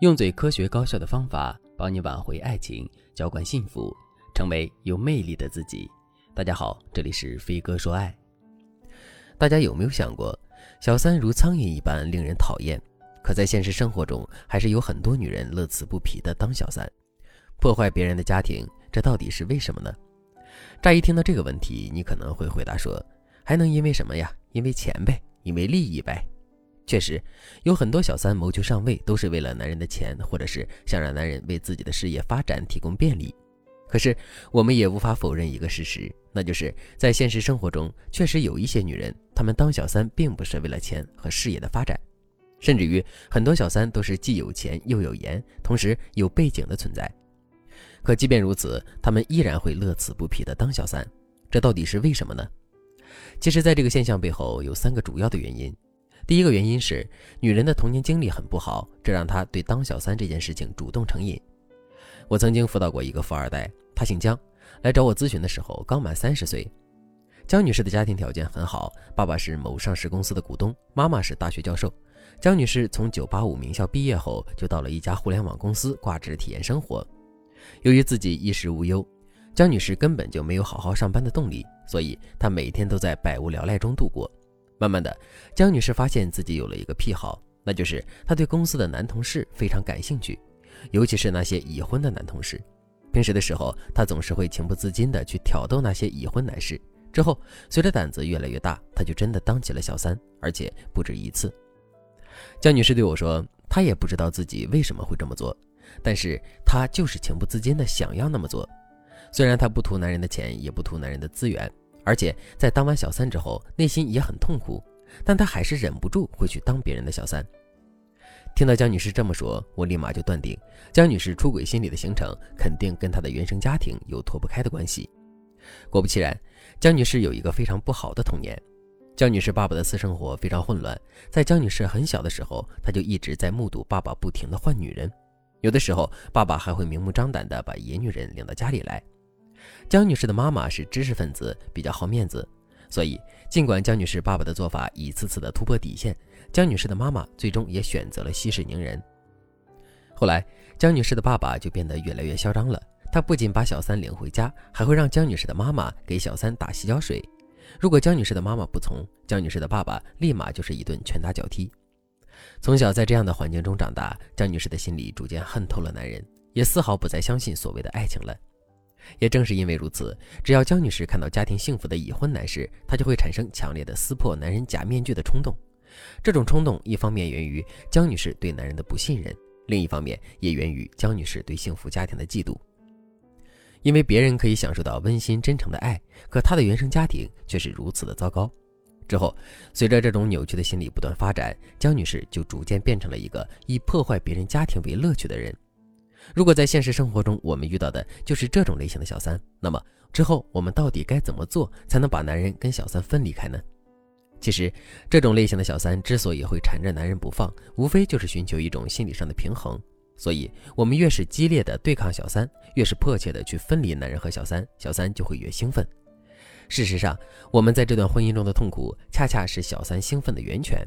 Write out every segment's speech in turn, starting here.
用最科学高效的方法帮你挽回爱情，浇灌幸福，成为有魅力的自己。大家好，这里是飞哥说爱。大家有没有想过，小三如苍蝇一般令人讨厌，可在现实生活中，还是有很多女人乐此不疲的当小三，破坏别人的家庭，这到底是为什么呢？乍一听到这个问题，你可能会回答说，还能因为什么呀？因为钱呗，因为利益呗。确实，有很多小三谋求上位，都是为了男人的钱，或者是想让男人为自己的事业发展提供便利。可是，我们也无法否认一个事实，那就是在现实生活中，确实有一些女人，她们当小三并不是为了钱和事业的发展，甚至于很多小三都是既有钱又有颜，同时有背景的存在。可即便如此，她们依然会乐此不疲地当小三，这到底是为什么呢？其实，在这个现象背后有三个主要的原因。第一个原因是，女人的童年经历很不好，这让她对当小三这件事情主动成瘾。我曾经辅导过一个富二代，他姓姜，来找我咨询的时候刚满三十岁。姜女士的家庭条件很好，爸爸是某上市公司的股东，妈妈是大学教授。姜女士从985名校毕业后，就到了一家互联网公司挂职体验生活。由于自己衣食无忧，姜女士根本就没有好好上班的动力，所以她每天都在百无聊赖中度过。慢慢的，江女士发现自己有了一个癖好，那就是她对公司的男同事非常感兴趣，尤其是那些已婚的男同事。平时的时候，她总是会情不自禁的去挑逗那些已婚男士。之后，随着胆子越来越大，她就真的当起了小三，而且不止一次。江女士对我说，她也不知道自己为什么会这么做，但是她就是情不自禁的想要那么做。虽然她不图男人的钱，也不图男人的资源。而且在当完小三之后，内心也很痛苦，但她还是忍不住会去当别人的小三。听到江女士这么说，我立马就断定江女士出轨心理的形成肯定跟她的原生家庭有脱不开的关系。果不其然，江女士有一个非常不好的童年。江女士爸爸的私生活非常混乱，在江女士很小的时候，她就一直在目睹爸爸不停的换女人，有的时候爸爸还会明目张胆的把野女人领到家里来。江女士的妈妈是知识分子，比较好面子，所以尽管江女士爸爸的做法一次次的突破底线，江女士的妈妈最终也选择了息事宁人。后来，江女士的爸爸就变得越来越嚣张了，他不仅把小三领回家，还会让江女士的妈妈给小三打洗脚水。如果江女士的妈妈不从，江女士的爸爸立马就是一顿拳打脚踢。从小在这样的环境中长大，江女士的心里逐渐恨透了男人，也丝毫不再相信所谓的爱情了。也正是因为如此，只要江女士看到家庭幸福的已婚男士，她就会产生强烈的撕破男人假面具的冲动。这种冲动一方面源于江女士对男人的不信任，另一方面也源于江女士对幸福家庭的嫉妒。因为别人可以享受到温馨真诚的爱，可她的原生家庭却是如此的糟糕。之后，随着这种扭曲的心理不断发展，江女士就逐渐变成了一个以破坏别人家庭为乐趣的人。如果在现实生活中我们遇到的就是这种类型的小三，那么之后我们到底该怎么做才能把男人跟小三分离开呢？其实，这种类型的小三之所以会缠着男人不放，无非就是寻求一种心理上的平衡。所以，我们越是激烈的对抗小三，越是迫切的去分离男人和小三，小三就会越兴奋。事实上，我们在这段婚姻中的痛苦，恰恰是小三兴奋的源泉。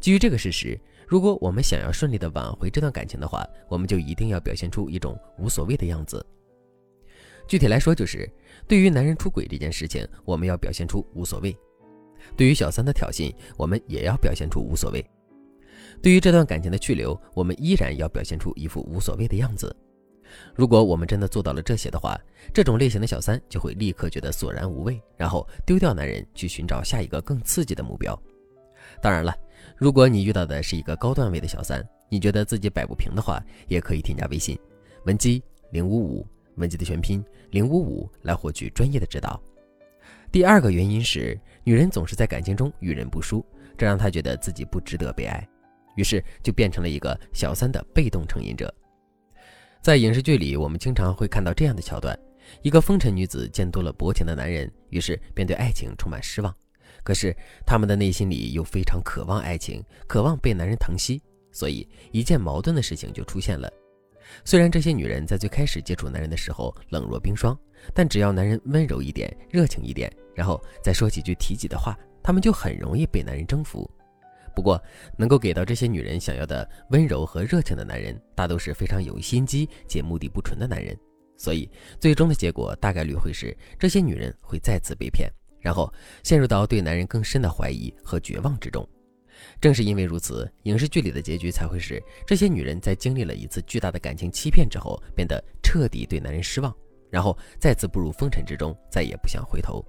基于这个事实。如果我们想要顺利的挽回这段感情的话，我们就一定要表现出一种无所谓的样子。具体来说，就是对于男人出轨这件事情，我们要表现出无所谓；对于小三的挑衅，我们也要表现出无所谓；对于这段感情的去留，我们依然要表现出一副无所谓的样子。如果我们真的做到了这些的话，这种类型的小三就会立刻觉得索然无味，然后丢掉男人，去寻找下一个更刺激的目标。当然了。如果你遇到的是一个高段位的小三，你觉得自己摆不平的话，也可以添加微信文姬零五五，文姬的全拼零五五来获取专业的指导。第二个原因是，女人总是在感情中遇人不淑，这让她觉得自己不值得被爱，于是就变成了一个小三的被动成瘾者。在影视剧里，我们经常会看到这样的桥段：一个风尘女子见多了薄情的男人，于是便对爱情充满失望。可是，他们的内心里又非常渴望爱情，渴望被男人疼惜，所以一件矛盾的事情就出现了。虽然这些女人在最开始接触男人的时候冷若冰霜，但只要男人温柔一点、热情一点，然后再说几句提己的话，她们就很容易被男人征服。不过，能够给到这些女人想要的温柔和热情的男人，大都是非常有心机且目的不纯的男人。所以，最终的结果大概率会是这些女人会再次被骗，然后陷入到对男人更深的怀疑和绝望之中。正是因为如此，影视剧里的结局才会是这些女人在经历了一次巨大的感情欺骗之后，变得彻底对男人失望，然后再次步入风尘之中，再也不想回头。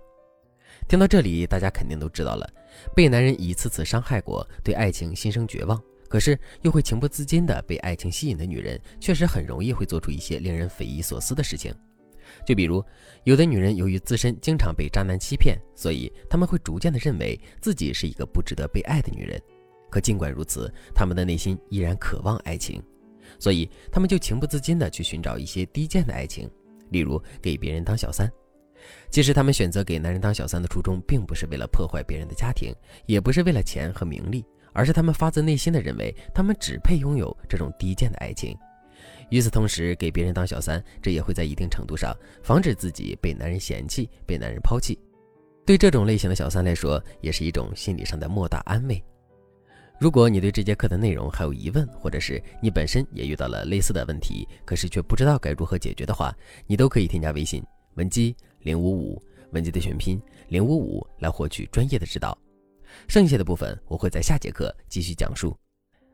听到这里，大家肯定都知道了，被男人一次次伤害过，对爱情心生绝望，可是又会情不自禁地被爱情吸引的女人，确实很容易会做出一些令人匪夷所思的事情。就比如，有的女人由于自身经常被渣男欺骗，所以她们会逐渐地认为自己是一个不值得被爱的女人。可尽管如此，她们的内心依然渴望爱情，所以她们就情不自禁地去寻找一些低贱的爱情，例如给别人当小三。其实，他们选择给男人当小三的初衷，并不是为了破坏别人的家庭，也不是为了钱和名利，而是他们发自内心的认为，他们只配拥有这种低贱的爱情。与此同时，给别人当小三，这也会在一定程度上防止自己被男人嫌弃、被男人抛弃。对这种类型的小三来说，也是一种心理上的莫大安慰。如果你对这节课的内容还有疑问，或者是你本身也遇到了类似的问题，可是却不知道该如何解决的话，你都可以添加微信文姬。零五五文姬的全拼零五五来获取专业的指导，剩下的部分我会在下节课继续讲述。